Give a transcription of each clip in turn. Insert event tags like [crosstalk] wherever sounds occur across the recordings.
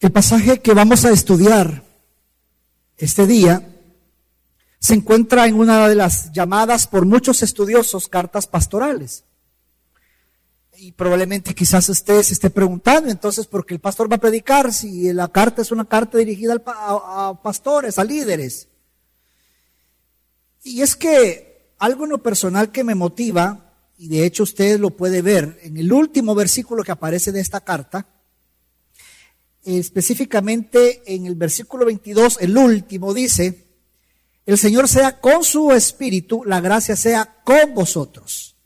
El pasaje que vamos a estudiar este día se encuentra en una de las llamadas por muchos estudiosos cartas pastorales. Y probablemente quizás usted se esté preguntando entonces por qué el pastor va a predicar si la carta es una carta dirigida a, pastores, a líderes. Y es que algo en lo personal que me motiva, y de hecho usted lo puede ver en el último versículo que aparece de esta carta, específicamente en el versículo 22, el último dice, el Señor sea con su espíritu, la gracia sea con vosotros.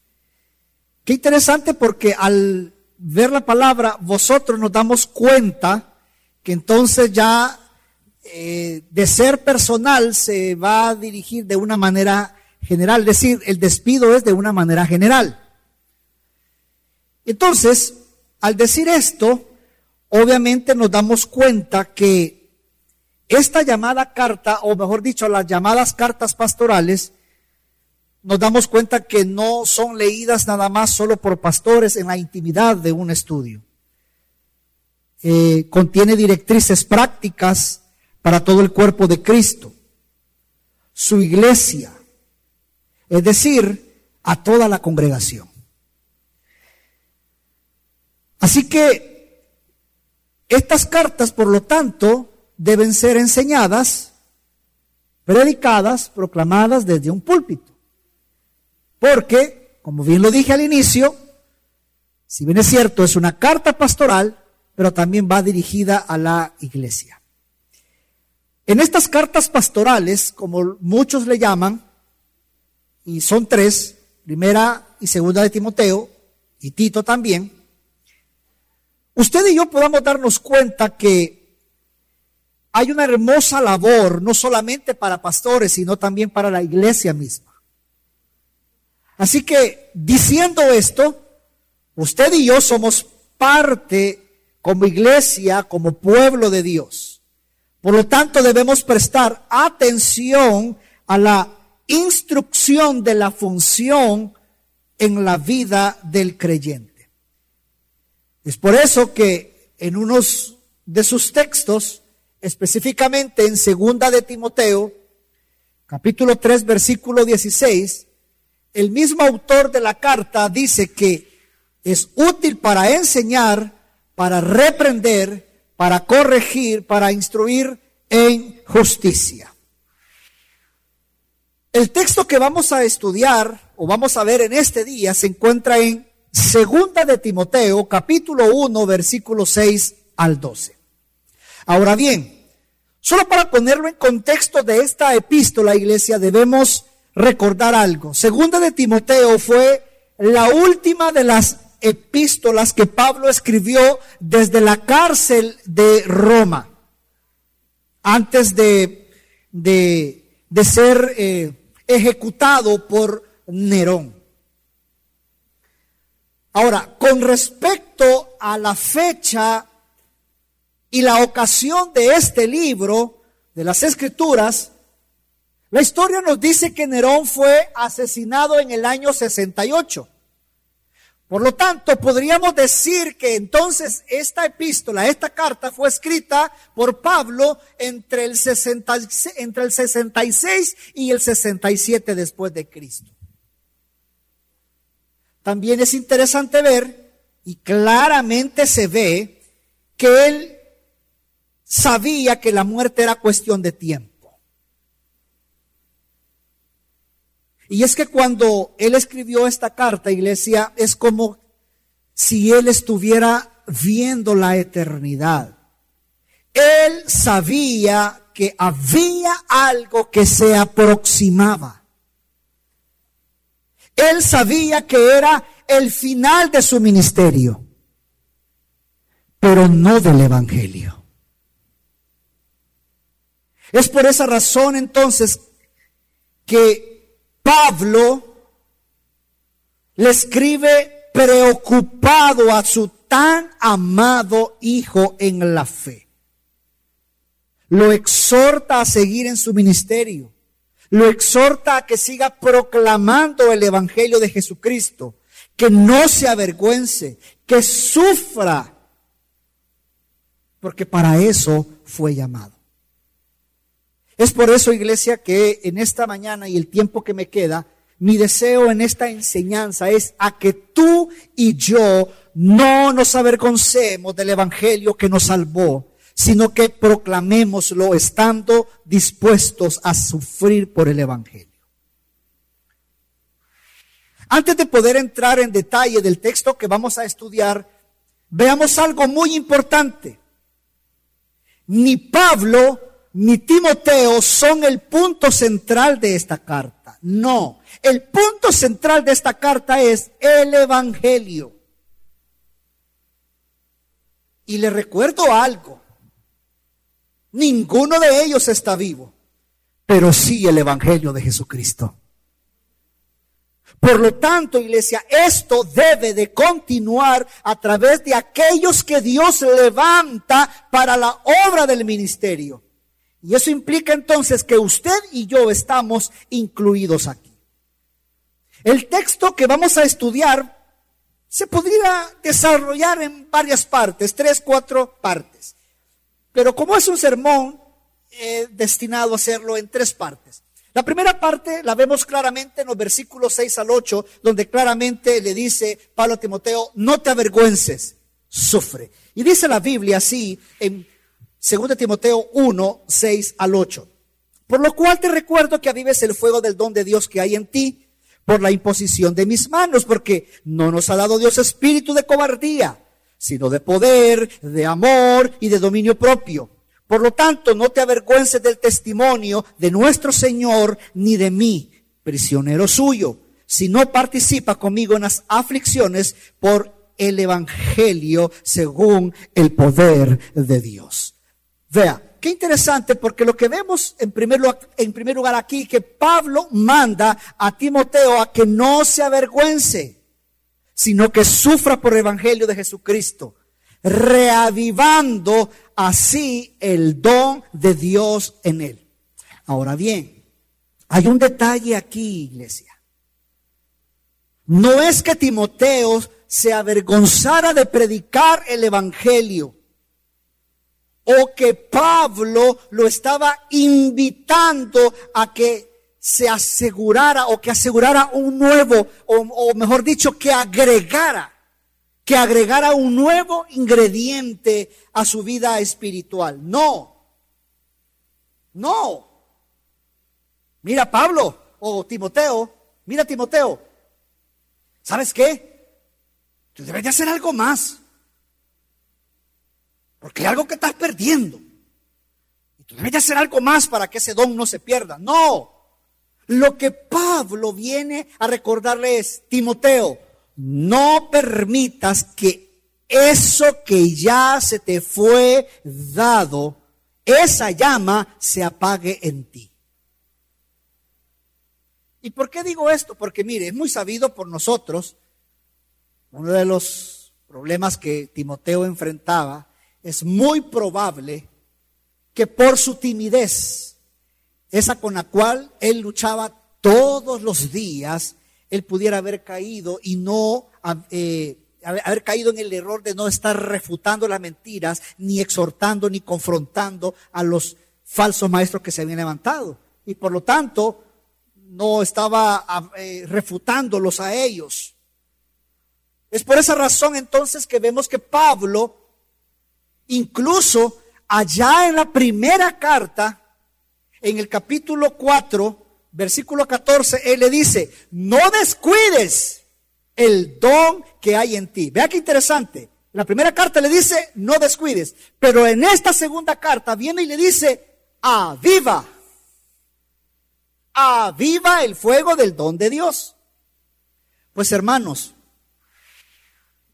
Qué interesante porque al ver la palabra vosotros nos damos cuenta que entonces ya eh, de ser personal se va a dirigir de una manera general, es decir, el despido es de una manera general. Entonces, al decir esto, obviamente nos damos cuenta que esta llamada carta, o mejor dicho, las llamadas cartas pastorales, nos damos cuenta que no son leídas nada más solo por pastores en la intimidad de un estudio. Eh, contiene directrices prácticas para todo el cuerpo de Cristo, su iglesia, es decir, a toda la congregación. Así que estas cartas, por lo tanto, deben ser enseñadas, predicadas, proclamadas desde un púlpito. Porque, como bien lo dije al inicio, si bien es cierto, es una carta pastoral, pero también va dirigida a la iglesia. En estas cartas pastorales, como muchos le llaman, y son tres, primera y segunda de Timoteo, y Tito también, usted y yo podamos darnos cuenta que hay una hermosa labor, no solamente para pastores, sino también para la iglesia misma. Así que, diciendo esto, usted y yo somos parte como iglesia, como pueblo de Dios. Por lo tanto, debemos prestar atención a la instrucción de la función en la vida del creyente. Es por eso que en unos de sus textos, específicamente en segunda de Timoteo, capítulo 3, versículo 16, el mismo autor de la carta dice que es útil para enseñar, para reprender, para corregir, para instruir en justicia. El texto que vamos a estudiar o vamos a ver en este día se encuentra en Segunda de Timoteo, capítulo 1, versículo 6 al 12. Ahora bien, solo para ponerlo en contexto de esta epístola, iglesia, debemos recordar algo. Segunda de Timoteo fue la última de las epístolas que Pablo escribió desde la cárcel de Roma, antes de, de, ser eh, ejecutado por Nerón. Ahora, con respecto a la fecha y la ocasión de este libro, de las escrituras, la historia nos dice que Nerón fue asesinado en el año 68. Por lo tanto, podríamos decir que entonces esta epístola, esta carta fue escrita por Pablo entre el, entre el 66 y el 67 después de Cristo. También es interesante ver, y claramente se ve, que él sabía que la muerte era cuestión de tiempo. Y es que cuando él escribió esta carta, iglesia, es como si él estuviera viendo la eternidad. Él sabía que había algo que se aproximaba. Él sabía que era el final de su ministerio, pero no del Evangelio. Es por esa razón entonces que Pablo le escribe preocupado a su tan amado hijo en la fe. Lo exhorta a seguir en su ministerio lo exhorta a que siga proclamando el Evangelio de Jesucristo, que no se avergüence, que sufra porque para eso fue llamado. Es por eso, iglesia, que en esta mañana y el tiempo que me queda, mi deseo en esta enseñanza es a que tú y yo no nos avergoncemos del Evangelio que nos salvó, sino que proclamémoslo estando dispuestos a sufrir por el Evangelio. Antes de poder entrar en detalle del texto que vamos a estudiar, veamos algo muy importante. Ni Pablo ni Timoteo son el punto central de esta carta. No, el punto central de esta carta es el Evangelio. Y le recuerdo algo. Ninguno de ellos está vivo, pero sí el Evangelio de Jesucristo. Por lo tanto, iglesia, esto debe de continuar a través de aquellos que Dios levanta para la obra del ministerio. Y eso implica entonces que usted y yo estamos incluidos aquí. El texto que vamos a estudiar se podría desarrollar en varias partes, tres, cuatro partes. Pero como es un sermón, destinado a hacerlo en tres partes. La primera parte la vemos claramente en los versículos 6 al 8, donde claramente le dice Pablo a Timoteo, no te avergüences, sufre. Y dice la Biblia así en 2 Timoteo 1, 6 al 8. Por lo cual te recuerdo que avives el fuego del don de Dios que hay en ti por la imposición de mis manos, porque no nos ha dado Dios espíritu de cobardía, sino de poder, de amor y de dominio propio. Por lo tanto, no te avergüences del testimonio de nuestro Señor ni de mí, prisionero suyo, si no participa conmigo en las aflicciones por el Evangelio según el poder de Dios. Vea, qué interesante porque lo que vemos en primer, lugar, en primer lugar aquí, que Pablo manda a Timoteo a que no se avergüence, sino que sufra por el Evangelio de Jesucristo, reavivando así el don de Dios en él. Ahora bien, hay un detalle aquí, iglesia. No es que Timoteo se avergonzara de predicar el Evangelio o que Pablo lo estaba invitando a que se asegurara o que asegurara un nuevo, o, mejor dicho, que agregara, que agregara un nuevo ingrediente a su vida espiritual. No, no. Mira Pablo o Timoteo, mira Timoteo, ¿sabes qué? Tú debes de hacer algo más. Porque hay algo que estás perdiendo. Y tú debes de hacer algo más para que ese don no se pierda. No. Lo que Pablo viene a recordarle es, Timoteo, no permitas que eso que ya se te fue dado, esa llama se apague en ti. ¿Y por qué digo esto? Porque mire, es muy sabido por nosotros, uno de los problemas que Timoteo enfrentaba es muy probable que por su timidez, esa con la cual él luchaba todos los días, él pudiera haber caído y no eh, haber caído en el error de no estar refutando las mentiras, ni exhortando, ni confrontando a los falsos maestros que se habían levantado. Y por lo tanto, no estaba eh, refutándolos a ellos. Es por esa razón entonces que vemos que Pablo Incluso allá en la primera carta, en el capítulo 4, versículo 14, él le dice, no descuides el don que hay en ti. Vea qué interesante. La primera carta le dice, no descuides. Pero en esta segunda carta viene y le dice, aviva. Aviva el fuego del don de Dios. Pues hermanos,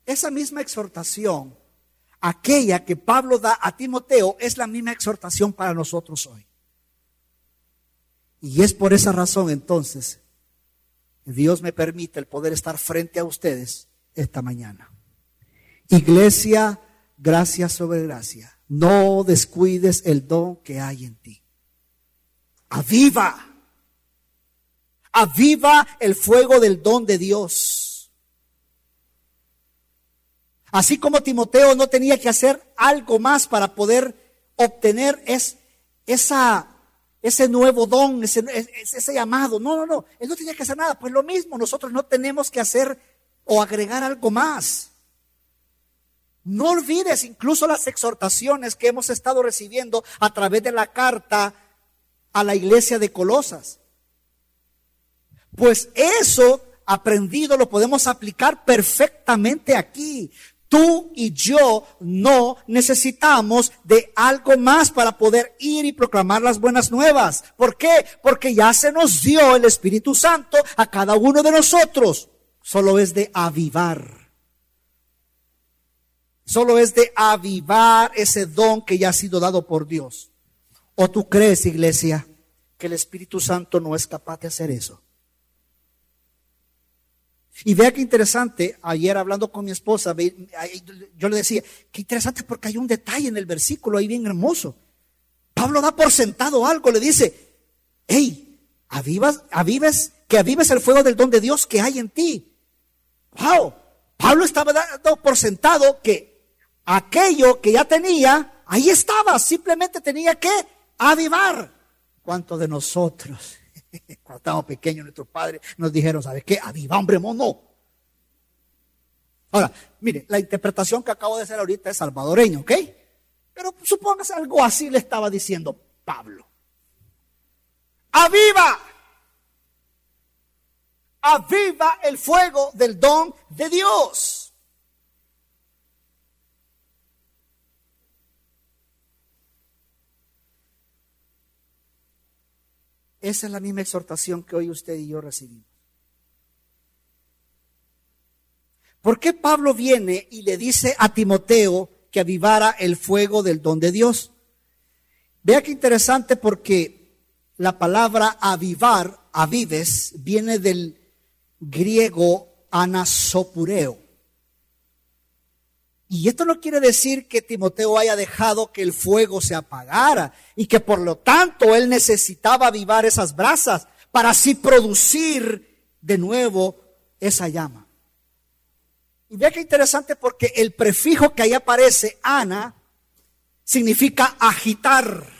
esa misma exhortación aquella que Pablo da a Timoteo es la misma exhortación para nosotros hoy. Y es por esa razón entonces que Dios me permite el poder estar frente a ustedes esta mañana. Iglesia, gracia sobre gracia. No descuides el don que hay en ti. Aviva. Aviva el fuego del don de Dios. Así como Timoteo no tenía que hacer algo más para poder obtener es, esa, ese nuevo don, ese, ese llamado. No, no, no. Él no tenía que hacer nada. Pues lo mismo, nosotros no tenemos que hacer o agregar algo más. No olvides incluso las exhortaciones que hemos estado recibiendo a través de la carta a la iglesia de Colosas. Pues eso aprendido lo podemos aplicar perfectamente aquí. Tú y yo no necesitamos de algo más para poder ir y proclamar las buenas nuevas. ¿Por qué? Porque ya se nos dio el Espíritu Santo a cada uno de nosotros. Solo es de avivar. Solo es de avivar ese don que ya ha sido dado por Dios. ¿O tú crees, iglesia, que el Espíritu Santo no es capaz de hacer eso? Y vea qué interesante, ayer hablando con mi esposa, yo le decía, qué interesante porque hay un detalle en el versículo ahí bien hermoso. Pablo da por sentado algo, le dice, hey, avivas, avives, que avives el fuego del don de Dios que hay en ti. Wow, Pablo estaba dando por sentado que aquello que ya tenía, ahí estaba, simplemente tenía que avivar. ¿Cuántos de nosotros [laughs] Cuando estábamos pequeños, nuestros padres nos dijeron, ¿sabes qué? Aviva, hombre, mono. Ahora, mire, la interpretación que acabo de hacer ahorita es salvadoreño, ¿ok? Pero supóngase algo así le estaba diciendo Pablo. Aviva. Aviva el fuego del don de Dios. Esa es la misma exhortación que hoy usted y yo recibimos. ¿Por qué Pablo viene y le dice a Timoteo que avivara el fuego del don de Dios? Vea qué interesante porque la palabra avivar, avives, viene del griego anasopureo. Y esto no quiere decir que Timoteo haya dejado que el fuego se apagara y que por lo tanto él necesitaba avivar esas brasas para así producir de nuevo esa llama. Y vea qué interesante porque el prefijo que ahí aparece, Ana, significa agitar.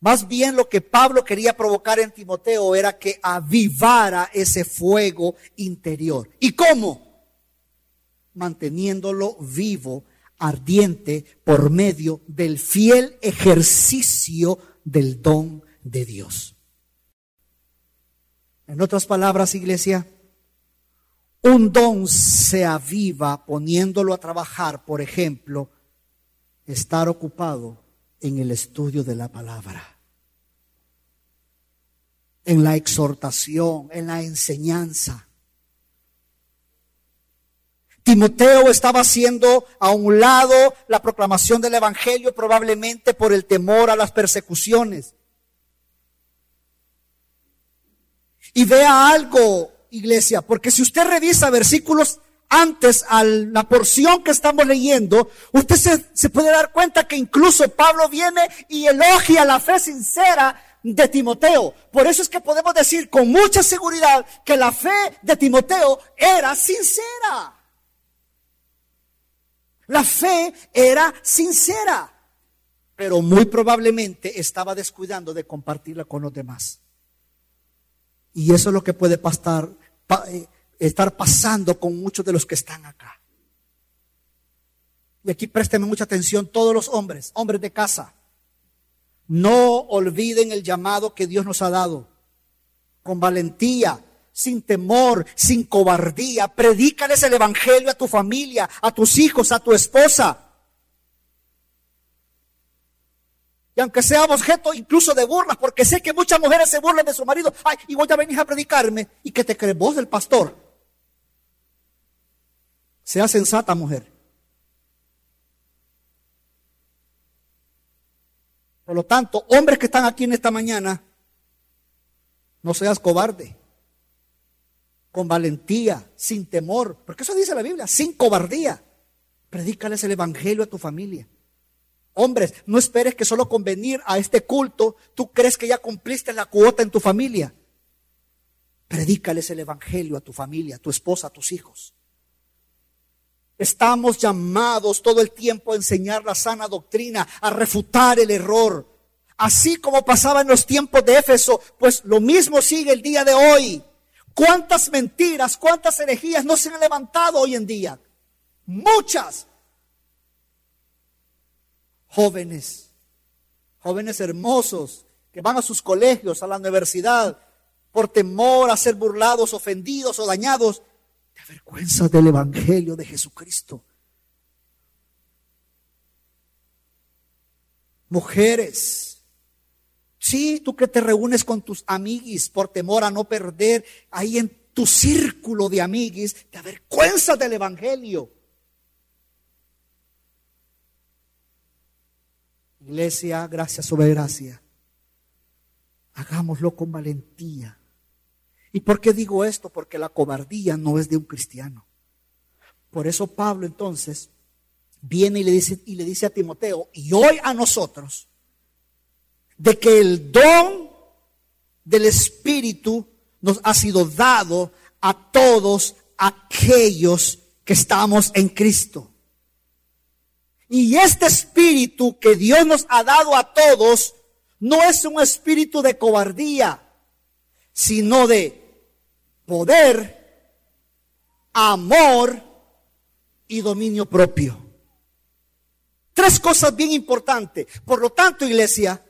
Más bien lo que Pablo quería provocar en Timoteo era que avivara ese fuego interior. ¿Y cómo? Manteniéndolo vivo, ardiente, por medio del fiel ejercicio del don de Dios. En otras palabras, iglesia, un don se aviva poniéndolo a trabajar, por ejemplo, estar ocupado en el estudio de la palabra, en la exhortación, en la enseñanza. Timoteo estaba haciendo a un lado la proclamación del Evangelio probablemente por el temor a las persecuciones. Y vea algo, iglesia, porque si usted revisa versículos antes a la porción que estamos leyendo, usted se, se, puede dar cuenta que incluso Pablo viene y elogia la fe sincera de Timoteo. Por eso es que podemos decir con mucha seguridad que la fe de Timoteo era sincera. La fe era sincera, pero muy probablemente estaba descuidando de compartirla con los demás. Y eso es lo que puede pasar, eh, estar pasando con muchos de los que están acá. Y aquí présteme mucha atención todos los hombres, hombres de casa. No olviden el llamado que Dios nos ha dado. Con valentía, sin temor, sin cobardía. Predícales el Evangelio a tu familia, a tus hijos, a tu esposa. Y aunque sea objeto incluso de burlas, porque sé que muchas mujeres se burlan de su marido, ay, y voy a venir a predicarme. ¿Y que te crees vos del pastor? Sea sensata, mujer. Por lo tanto, hombres que están aquí en esta mañana, no seas cobarde. Con valentía, sin temor. Porque eso dice la Biblia, sin cobardía. Predícales el Evangelio a tu familia. Hombres, no esperes que solo con venir a este culto tú crees que ya cumpliste la cuota en tu familia. Predícales el Evangelio a tu familia, a tu esposa, a tus hijos. Estamos llamados todo el tiempo a enseñar la sana doctrina, a refutar el error. Así como pasaba en los tiempos de Éfeso, pues lo mismo sigue el día de hoy. ¿Cuántas mentiras, cuántas herejías no se han levantado hoy en día? Muchas. Jóvenes, jóvenes hermosos que van a sus colegios, a la universidad, por temor a ser burlados, ofendidos o dañados, te avergüenzas del Evangelio de Jesucristo. Mujeres, sí, tú que te reúnes con tus amiguis por temor a no perder ahí en tu círculo de amiguis, te avergüenzas del Evangelio. Iglesia, gracias sobre gracia. Hagámoslo con valentía. ¿Y por qué digo esto? Porque la cobardía no es de un cristiano. Por eso Pablo entonces viene y le dice, y le dice a Timoteo, y hoy a nosotros, de que el don del Espíritu nos ha sido dado a todos aquellos que estamos en Cristo. Y este espíritu que Dios nos ha dado a todos no es un espíritu de cobardía, sino de poder, amor y dominio propio. Tres cosas bien importantes. Por lo tanto, iglesia,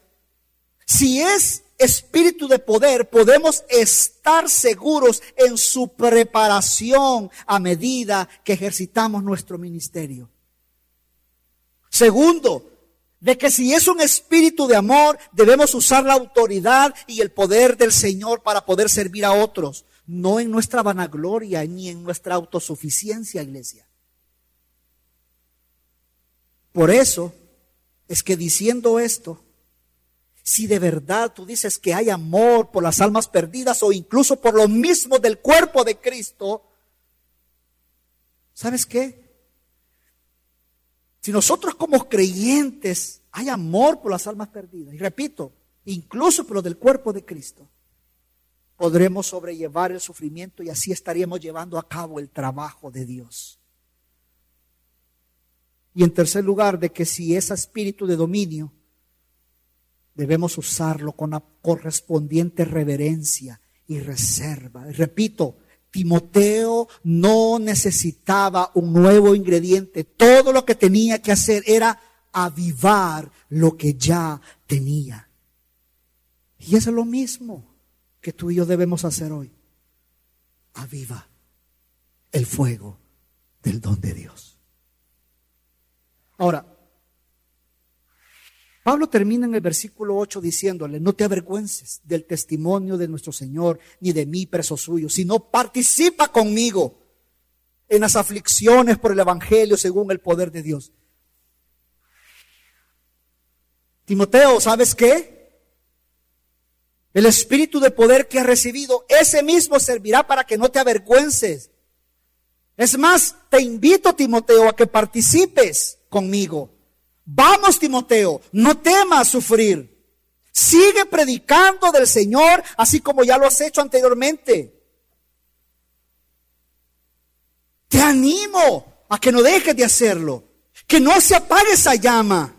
si es espíritu de poder, podemos estar seguros en su preparación a medida que ejercitamos nuestro ministerio. Segundo, de que si es un espíritu de amor, debemos usar la autoridad y el poder del Señor para poder servir a otros, no en nuestra vanagloria ni en nuestra autosuficiencia, iglesia. Por eso es que diciendo esto, si de verdad tú dices que hay amor por las almas perdidas o incluso por lo mismo del cuerpo de Cristo, ¿sabes qué? Si nosotros como creyentes hay amor por las almas perdidas, y repito, incluso por lo del cuerpo de Cristo, podremos sobrellevar el sufrimiento y así estaríamos llevando a cabo el trabajo de Dios. Y en tercer lugar, de que si es espíritu de dominio, debemos usarlo con la correspondiente reverencia y reserva. Y repito, Timoteo no necesitaba un nuevo ingrediente. Todo lo que tenía que hacer era avivar lo que ya tenía. Y eso es lo mismo que tú y yo debemos hacer hoy. Aviva el fuego del don de Dios. Ahora, Pablo termina en el versículo 8 diciéndole, no te avergüences del testimonio de nuestro Señor, ni de mí, preso suyo, sino participa conmigo en las aflicciones por el Evangelio según el poder de Dios. Timoteo, ¿sabes qué? El espíritu de poder que has recibido, ese mismo servirá para que no te avergüences. Es más, te invito, Timoteo, a que participes conmigo Vamos, Timoteo, no temas sufrir. Sigue predicando del Señor, así como ya lo has hecho anteriormente. Te animo a que no dejes de hacerlo, que no se apague esa llama.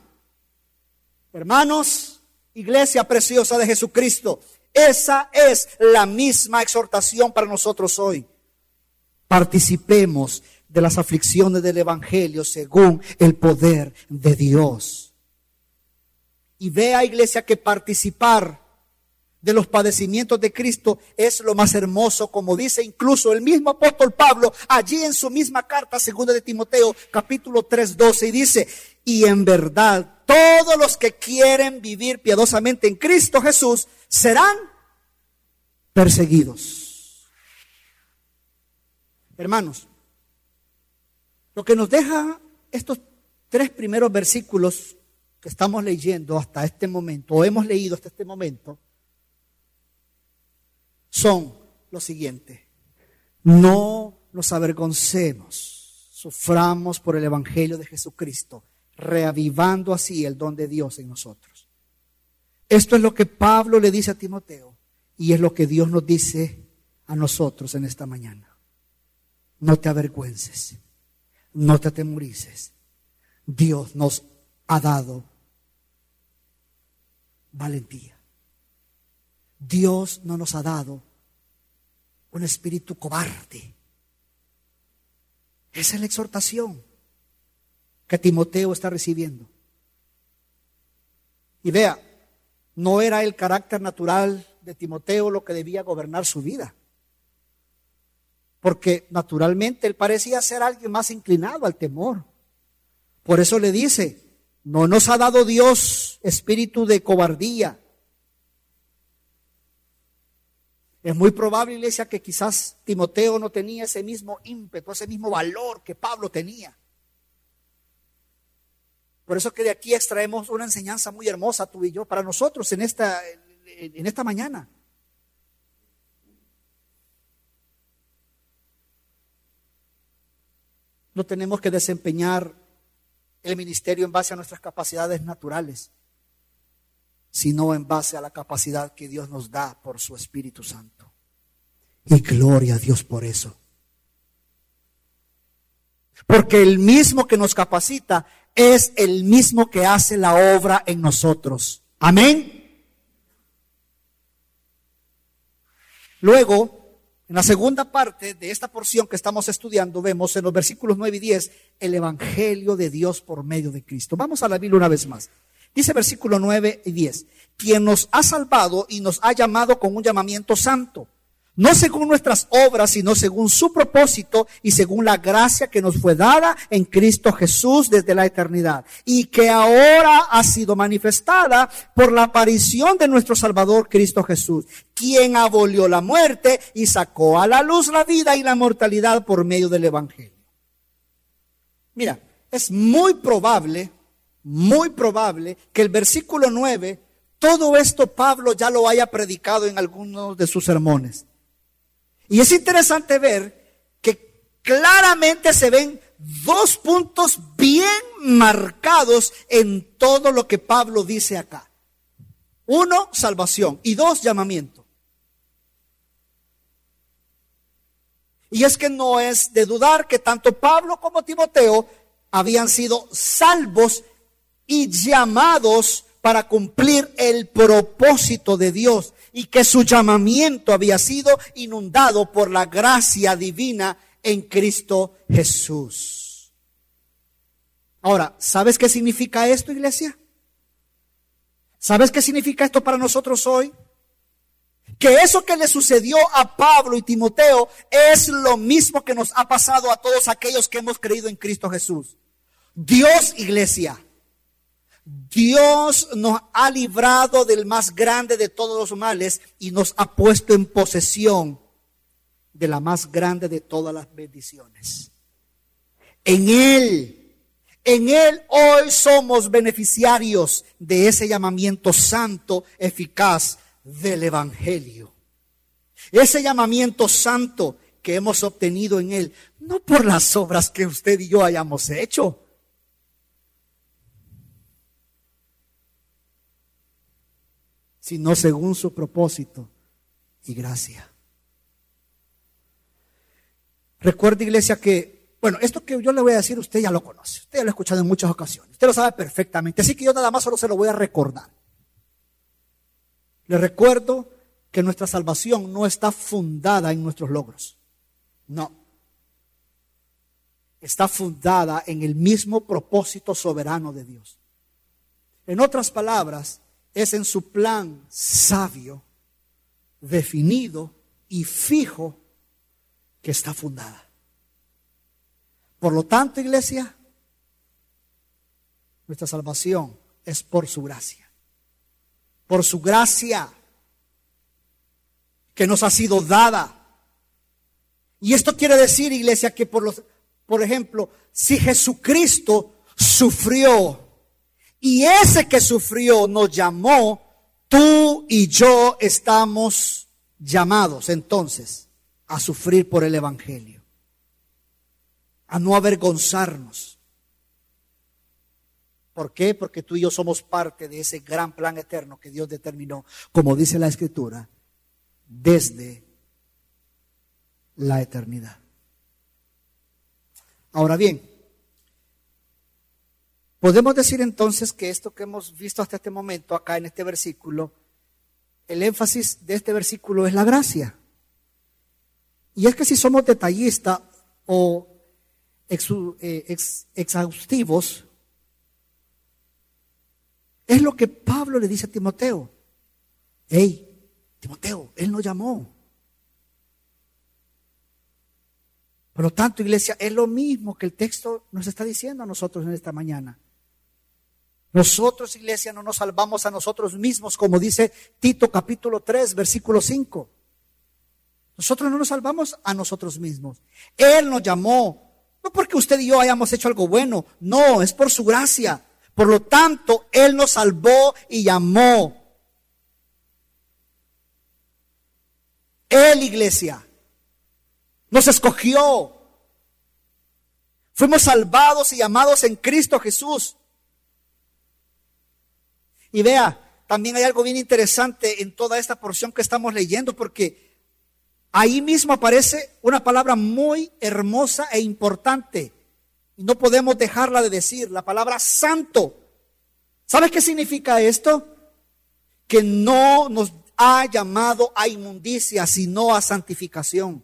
Hermanos, iglesia preciosa de Jesucristo, esa es la misma exhortación para nosotros hoy. Participemos de las aflicciones del Evangelio según el poder de Dios. Y vea, iglesia, que participar de los padecimientos de Cristo es lo más hermoso, como dice incluso el mismo apóstol Pablo allí en su misma carta, segunda de Timoteo, capítulo 3, 12, y dice, y en verdad todos los que quieren vivir piadosamente en Cristo Jesús serán perseguidos. Hermanos, lo que nos deja estos tres primeros versículos que estamos leyendo hasta este momento, o hemos leído hasta este momento, son los siguientes. No nos avergoncemos, suframos por el Evangelio de Jesucristo, reavivando así el don de Dios en nosotros. Esto es lo que Pablo le dice a Timoteo y es lo que Dios nos dice a nosotros en esta mañana. No te avergüences, no te atemorices. Dios nos ha dado valentía. Dios no nos ha dado un espíritu cobarde. Esa es la exhortación que Timoteo está recibiendo. Y vea, no era el carácter natural de Timoteo lo que debía gobernar su vida. Porque naturalmente él parecía ser alguien más inclinado al temor. Por eso le dice, no nos ha dado Dios espíritu de cobardía. Es muy probable, iglesia, que quizás Timoteo no tenía ese mismo ímpetu, ese mismo valor que Pablo tenía. Por eso que de aquí extraemos una enseñanza muy hermosa tú y yo para nosotros en esta, en esta mañana. No tenemos que desempeñar el ministerio en base a nuestras capacidades naturales, sino en base a la capacidad que Dios nos da por su Espíritu Santo. Y gloria a Dios por eso. Porque el mismo que nos capacita es el mismo que hace la obra en nosotros. Amén. Luego, en la segunda parte de esta porción que estamos estudiando, vemos en los versículos 9 y 10 el Evangelio de Dios por medio de Cristo. Vamos a la Biblia una vez más. Dice versículo 9 y 10, quien nos ha salvado y nos ha llamado con un llamamiento santo no según nuestras obras, sino según su propósito y según la gracia que nos fue dada en Cristo Jesús desde la eternidad y que ahora ha sido manifestada por la aparición de nuestro Salvador Cristo Jesús, quien abolió la muerte y sacó a la luz la vida y la mortalidad por medio del Evangelio. Mira, es muy probable, muy probable que el versículo 9, todo esto Pablo ya lo haya predicado en algunos de sus sermones. Y es interesante ver que claramente se ven dos puntos bien marcados en todo lo que Pablo dice acá. Uno, salvación. Y dos, llamamiento. Y es que no es de dudar que tanto Pablo como Timoteo habían sido salvos y llamados para cumplir el propósito de Dios y que su llamamiento había sido inundado por la gracia divina en Cristo Jesús. Ahora, ¿sabes qué significa esto, iglesia? ¿Sabes qué significa esto para nosotros hoy? Que eso que le sucedió a Pablo y Timoteo es lo mismo que nos ha pasado a todos aquellos que hemos creído en Cristo Jesús. Dios, iglesia, Dios nos ha librado del más grande de todos los males y nos ha puesto en posesión de la más grande de todas las bendiciones. En Él, en Él hoy somos beneficiarios de ese llamamiento santo, eficaz del Evangelio. Ese llamamiento santo que hemos obtenido en Él, no por las obras que usted y yo hayamos hecho, sino según su propósito y gracia. Recuerde, iglesia, que, bueno, esto que yo le voy a decir, usted ya lo conoce, usted ya lo ha escuchado en muchas ocasiones, usted lo sabe perfectamente, así que yo nada más solo se lo voy a recordar. Le recuerdo que nuestra salvación no está fundada en nuestros logros, no. Está fundada en el mismo propósito soberano de Dios. En otras palabras, es en su plan sabio, definido y fijo que está fundada. Por lo tanto, iglesia, nuestra salvación es por su gracia. Por su gracia que nos ha sido dada. Y esto quiere decir, iglesia, que por los, por ejemplo, si Jesucristo sufrió y ese que sufrió nos llamó, tú y yo estamos llamados entonces a sufrir por el Evangelio, a no avergonzarnos. ¿Por qué? Porque tú y yo somos parte de ese gran plan eterno que Dios determinó, como dice la Escritura, desde la eternidad. Ahora bien, podemos decir entonces que esto que hemos visto hasta este momento acá en este versículo, el énfasis de este versículo es la gracia. Y es que si somos detallistas o eh, exhaustivos, es lo que Pablo le dice a Timoteo. Hey, Timoteo, él nos llamó. Por lo tanto, iglesia, es lo mismo que el texto nos está diciendo a nosotros en esta mañana. Nosotros, iglesia, no nos salvamos a nosotros mismos, como dice Tito capítulo 3, versículo 5. Nosotros no nos salvamos a nosotros mismos. Él nos llamó, no porque usted y yo hayamos hecho algo bueno, no, es por su gracia. Por lo tanto, Él nos salvó y llamó. Él, iglesia, nos escogió. Fuimos salvados y llamados en Cristo Jesús. Y vea, también hay algo bien interesante en toda esta porción que estamos leyendo, porque ahí mismo aparece una palabra muy hermosa e importante. Y no podemos dejarla de decir, la palabra santo. ¿Sabes qué significa esto? Que no nos ha llamado a inmundicia, sino a santificación.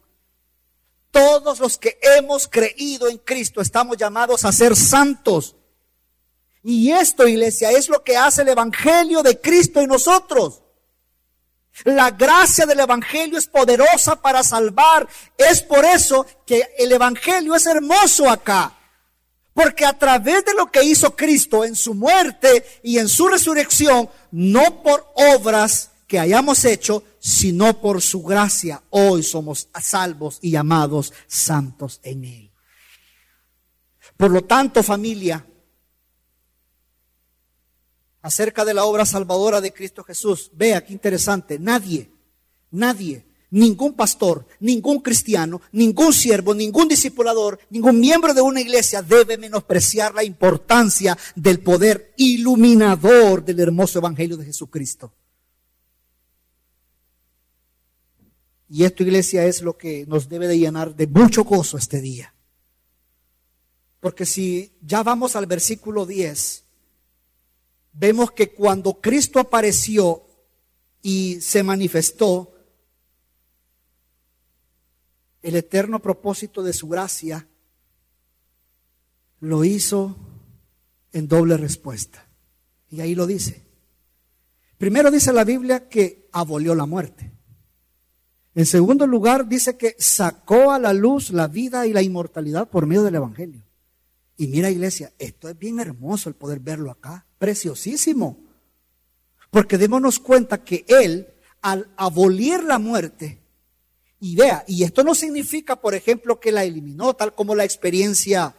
Todos los que hemos creído en Cristo estamos llamados a ser santos. Y esto, iglesia, es lo que hace el Evangelio de Cristo en nosotros. La gracia del Evangelio es poderosa para salvar. Es por eso que el Evangelio es hermoso acá. Porque a través de lo que hizo Cristo en su muerte y en su resurrección, no por obras que hayamos hecho, sino por su gracia hoy somos salvos y llamados santos en Él. Por lo tanto, familia, acerca de la obra salvadora de Cristo Jesús, vea qué interesante, nadie, nadie, ningún pastor, ningún cristiano, ningún siervo, ningún discipulador, ningún miembro de una iglesia debe menospreciar la importancia del poder iluminador del hermoso Evangelio de Jesucristo. Y esto, iglesia, es lo que nos debe de llenar de mucho gozo este día. Porque si ya vamos al versículo 10, vemos que cuando Cristo apareció y se manifestó, el eterno propósito de su gracia lo hizo en doble respuesta. Y ahí lo dice. Primero dice la Biblia que abolió la muerte. En segundo lugar, dice que sacó a la luz la vida y la inmortalidad por medio del Evangelio. Y mira, iglesia, esto es bien hermoso el poder verlo acá, preciosísimo. Porque démonos cuenta que Él, al abolir la muerte, y vea, y esto no significa, por ejemplo, que la eliminó, tal como la experiencia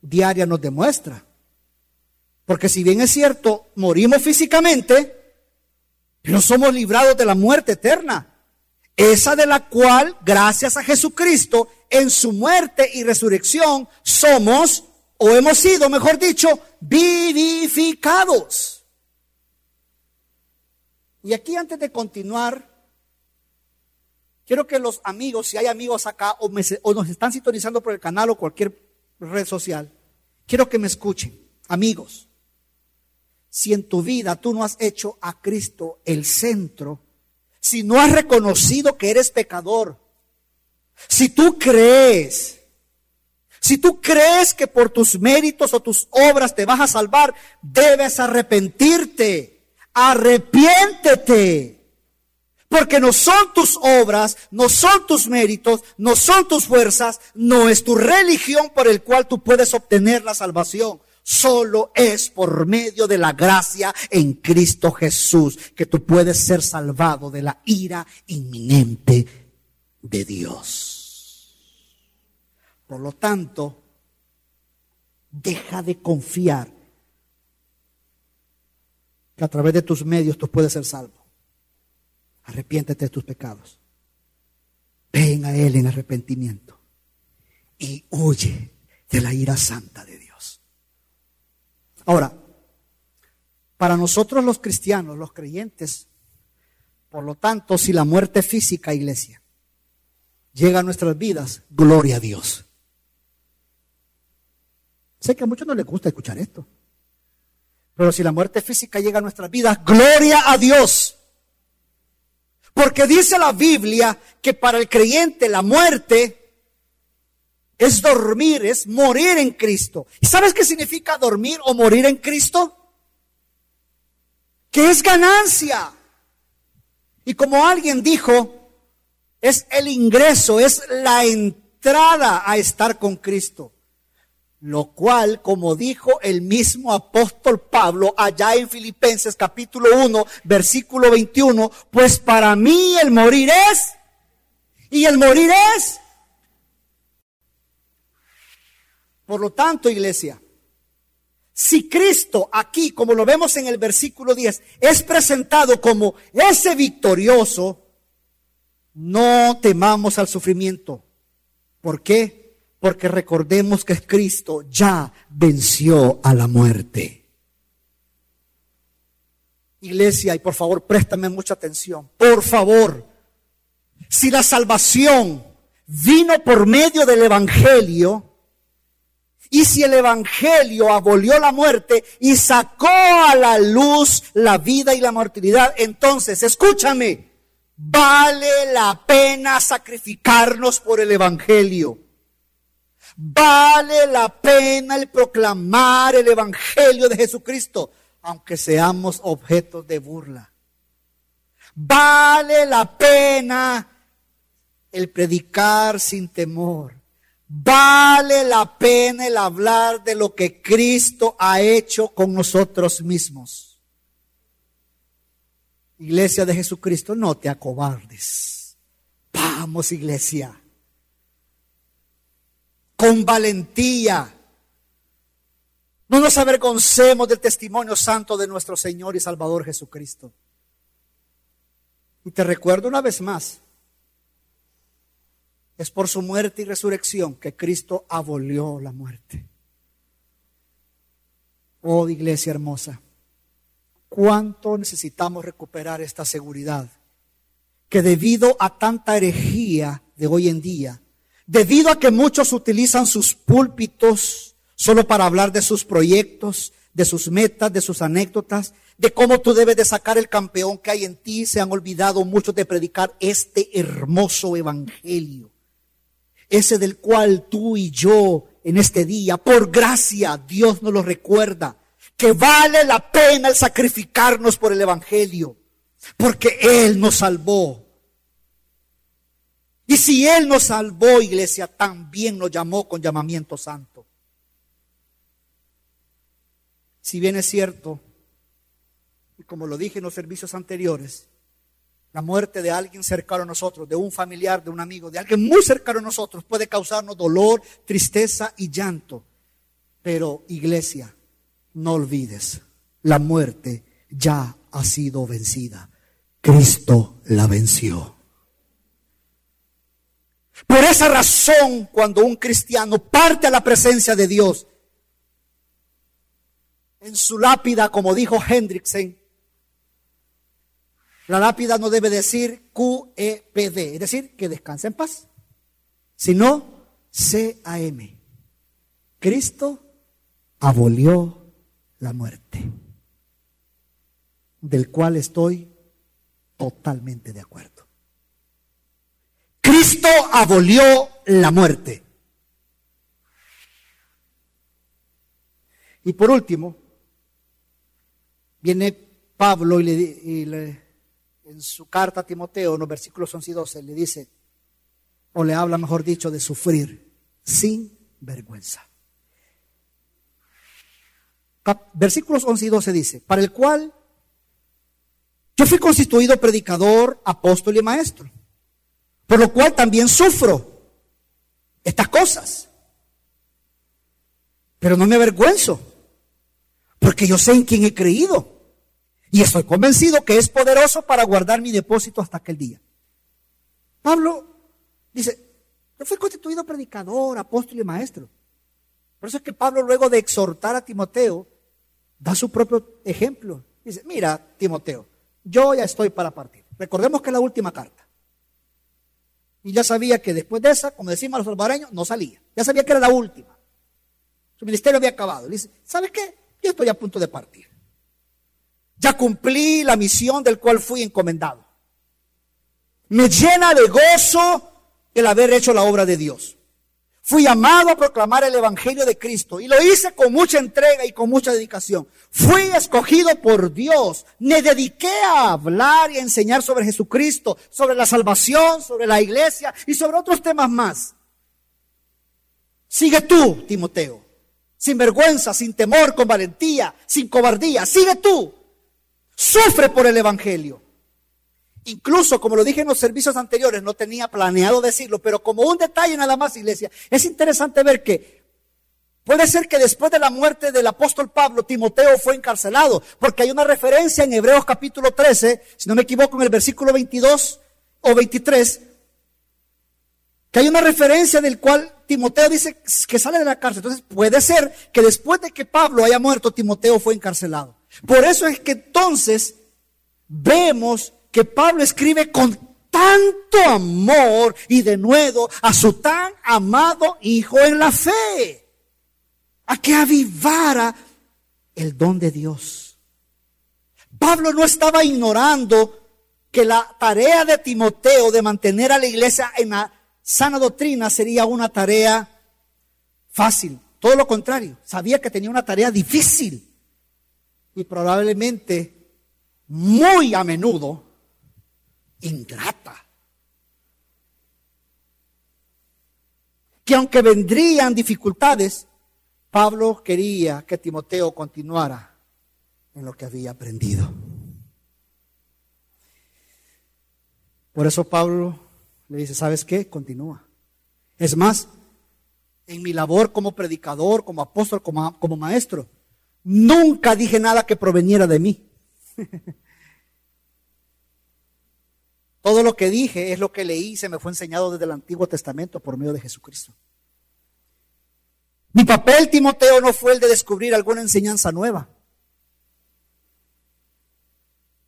diaria nos demuestra. Porque si bien es cierto, morimos físicamente, pero somos librados de la muerte eterna esa de la cual, gracias a Jesucristo, en su muerte y resurrección, somos, o hemos sido, mejor dicho, vivificados. Y aquí antes de continuar, quiero que los amigos, si hay amigos acá o, nos están sintonizando por el canal o cualquier red social, quiero que me escuchen, amigos. Si en tu vida tú no has hecho a Cristo el centro, si no has reconocido que eres pecador, si tú crees, si tú crees que por tus méritos o tus obras te vas a salvar, debes arrepentirte. Arrepiéntete. Porque no son tus obras, no son tus méritos, no son tus fuerzas, no es tu religión por el cual tú puedes obtener la salvación. Solo es por medio de la gracia en Cristo Jesús que tú puedes ser salvado de la ira inminente de Dios. Por lo tanto, deja de confiar que a través de tus medios tú puedes ser salvo. Arrepiéntete de tus pecados. Ven a Él en arrepentimiento y huye de la ira santa de Dios. Ahora, para nosotros los cristianos, los creyentes, por lo tanto, si la muerte física, iglesia, llega a nuestras vidas, gloria a Dios. Sé que a muchos no les gusta escuchar esto. Pero si la muerte física llega a nuestras vidas, gloria a Dios. Porque dice la Biblia que para el creyente la muerte es dormir, es morir en Cristo. ¿Y sabes qué significa dormir o morir en Cristo? Que es ganancia. Y como alguien dijo, es el ingreso, es la entrada a estar con Cristo. Lo cual, como dijo el mismo apóstol Pablo allá en Filipenses capítulo 1, versículo 21, pues para mí el morir es, y el morir es. Por lo tanto, iglesia, si Cristo aquí, como lo vemos en el versículo 10, es presentado como ese victorioso, no temamos al sufrimiento. ¿Por qué? Porque recordemos que Cristo ya venció a la muerte. Iglesia, y por favor, préstame mucha atención. Por favor, si la salvación vino por medio del Evangelio, y si el Evangelio abolió la muerte y sacó a la luz la vida y la mortalidad, entonces, escúchame, vale la pena sacrificarnos por el Evangelio. Vale la pena el proclamar el Evangelio de Jesucristo, aunque seamos objetos de burla. Vale la pena el predicar sin temor. Vale la pena el hablar de lo que Cristo ha hecho con nosotros mismos. Iglesia de Jesucristo, no te acobardes. Vamos, iglesia con valentía. No nos avergoncemos del testimonio santo de nuestro Señor y Salvador Jesucristo. Y te recuerdo una vez más, es por su muerte y resurrección que Cristo abolió la muerte. Oh iglesia hermosa, cuánto necesitamos recuperar esta seguridad que debido a tanta herejía de hoy en día, Debido a que muchos utilizan sus púlpitos solo para hablar de sus proyectos, de sus metas, de sus anécdotas, de cómo tú debes de sacar el campeón que hay en ti, se han olvidado muchos de predicar este hermoso evangelio. Ese del cual tú y yo en este día, por gracia, Dios nos lo recuerda, que vale la pena el sacrificarnos por el evangelio, porque Él nos salvó y si Él nos salvó, iglesia, también nos llamó con llamamiento santo. Si bien es cierto, y como lo dije en los servicios anteriores, la muerte de alguien cercano a nosotros, de un familiar, de un amigo, de alguien muy cercano a nosotros, puede causarnos dolor, tristeza y llanto. Pero iglesia, no olvides, la muerte ya ha sido vencida. Cristo la venció. Por esa razón, cuando un cristiano parte a la presencia de Dios, en su lápida, como dijo Hendrickson, la lápida no debe decir QEPD, es decir, que descanse en paz, sino CAM. Cristo abolió la muerte, del cual estoy totalmente de acuerdo. Cristo abolió la muerte. Y por último, viene Pablo y, le, en su carta a Timoteo, en los versículos 11 y 12, le dice, o le habla, mejor dicho, de sufrir sin vergüenza. Versículos 11 y 12 dice, para el cual yo fui constituido predicador, apóstol y maestro por lo cual también sufro estas cosas. Pero no me avergüenzo, porque yo sé en quién he creído. Y estoy convencido que es poderoso para guardar mi depósito hasta aquel día. Pablo dice, yo fui constituido predicador, apóstol y maestro. Por eso es que Pablo luego de exhortar a Timoteo, da su propio ejemplo. Dice, mira, Timoteo, yo ya estoy para partir. Recordemos que es la última carta. Y ya sabía que después de esa, como decimos los salvadoreños, no salía. Ya sabía que era la última. Su ministerio había acabado. Le dice, ¿sabes qué? Yo estoy a punto de partir. Ya cumplí la misión del cual fui encomendado. Me llena de gozo el haber hecho la obra de Dios. Fui llamado a proclamar el Evangelio de Cristo y lo hice con mucha entrega y con mucha dedicación. Fui escogido por Dios. Me dediqué a hablar y a enseñar sobre Jesucristo, sobre la salvación, sobre la iglesia y sobre otros temas más. Sigue tú, Timoteo, sin vergüenza, sin temor, con valentía, sin cobardía. Sigue tú. Sufre por el Evangelio. Incluso, como lo dije en los servicios anteriores, no tenía planeado decirlo, pero como un detalle nada más, iglesia, es interesante ver que puede ser que después de la muerte del apóstol Pablo, Timoteo fue encarcelado, porque hay una referencia en Hebreos capítulo 13, si no me equivoco, en el versículo 22 o 23, que hay una referencia del cual Timoteo dice que sale de la cárcel. Entonces puede ser que después de que Pablo haya muerto, Timoteo fue encarcelado. Por eso es que entonces vemos que Pablo escribe con tanto amor y de nuevo a su tan amado hijo en la fe, a que avivara el don de Dios. Pablo no estaba ignorando que la tarea de Timoteo de mantener a la iglesia en la sana doctrina sería una tarea fácil. Todo lo contrario, sabía que tenía una tarea difícil y probablemente muy a menudo ingrata. Que aunque vendrían dificultades, Pablo quería que Timoteo continuara en lo que había aprendido. Por eso Pablo le dice, ¿sabes qué? Continúa. Es más, en mi labor como predicador, como apóstol, como, como maestro, nunca dije nada que proveniera de mí. [laughs] Todo lo que dije es lo que leí y se me fue enseñado desde el Antiguo Testamento por medio de Jesucristo. Mi papel, Timoteo, no fue el de descubrir alguna enseñanza nueva.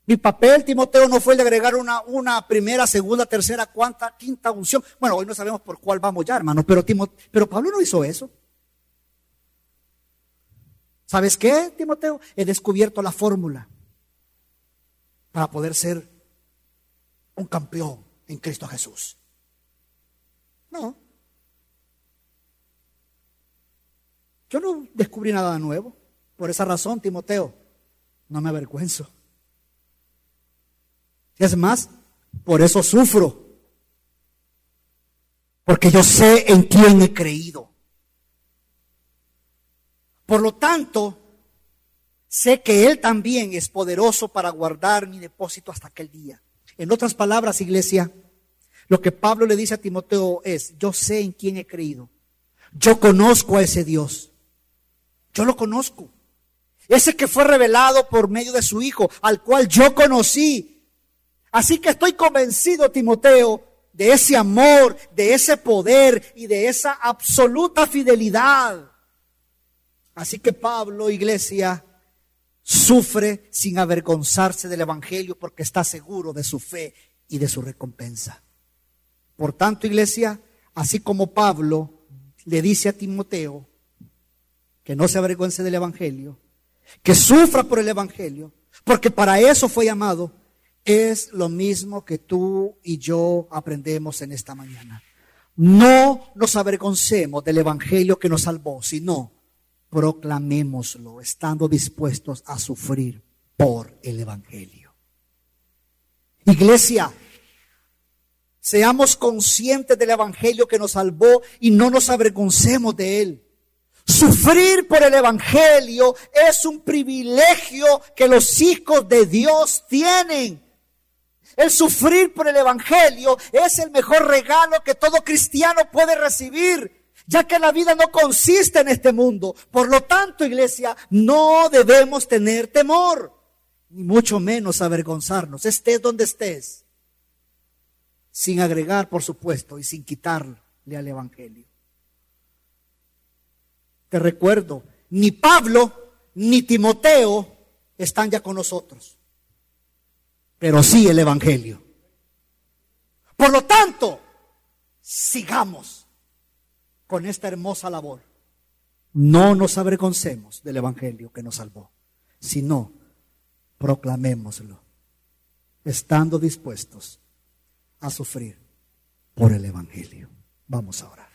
Mi papel, Timoteo, no fue el de agregar una, una primera, segunda, tercera, cuarta, quinta unción. Bueno, hoy no sabemos por cuál vamos ya, hermano, pero, pero Pablo no hizo eso. ¿Sabes qué, Timoteo? He descubierto la fórmula para poder ser un campeón en Cristo Jesús. No. Yo no descubrí nada nuevo. Por esa razón, Timoteo, no me avergüenzo. Es más, por eso sufro. Porque yo sé en quién he creído. Por lo tanto, sé que Él también es poderoso para guardar mi depósito hasta aquel día. En otras palabras, iglesia, lo que Pablo le dice a Timoteo es, yo sé en quién he creído. Yo conozco a ese Dios. Yo lo conozco. Ese que fue revelado por medio de su Hijo, al cual yo conocí. Así que estoy convencido, Timoteo, de ese amor, de ese poder y de esa absoluta fidelidad. Así que Pablo, iglesia, sufre sin avergonzarse del Evangelio porque está seguro de su fe y de su recompensa. Por tanto, iglesia, así como Pablo le dice a Timoteo que no se avergüence del Evangelio, que sufra por el Evangelio, porque para eso fue llamado, es lo mismo que tú y yo aprendemos en esta mañana. No nos avergoncemos del Evangelio que nos salvó, sino proclamémoslo, estando dispuestos a sufrir por el Evangelio. Iglesia, seamos conscientes del Evangelio que nos salvó y no nos avergoncemos de él. Sufrir por el Evangelio es un privilegio que los hijos de Dios tienen. El sufrir por el Evangelio es el mejor regalo que todo cristiano puede recibir ya que la vida no consiste en este mundo. Por lo tanto, iglesia, no debemos tener temor, ni mucho menos avergonzarnos, estés donde estés, sin agregar, por supuesto, y sin quitarle al Evangelio. Te recuerdo, ni Pablo ni Timoteo están ya con nosotros, pero sí el Evangelio. Por lo tanto, sigamos con esta hermosa labor. No nos avergoncemos del Evangelio que nos salvó, sino proclamémoslo, estando dispuestos a sufrir por el Evangelio. Vamos a orar.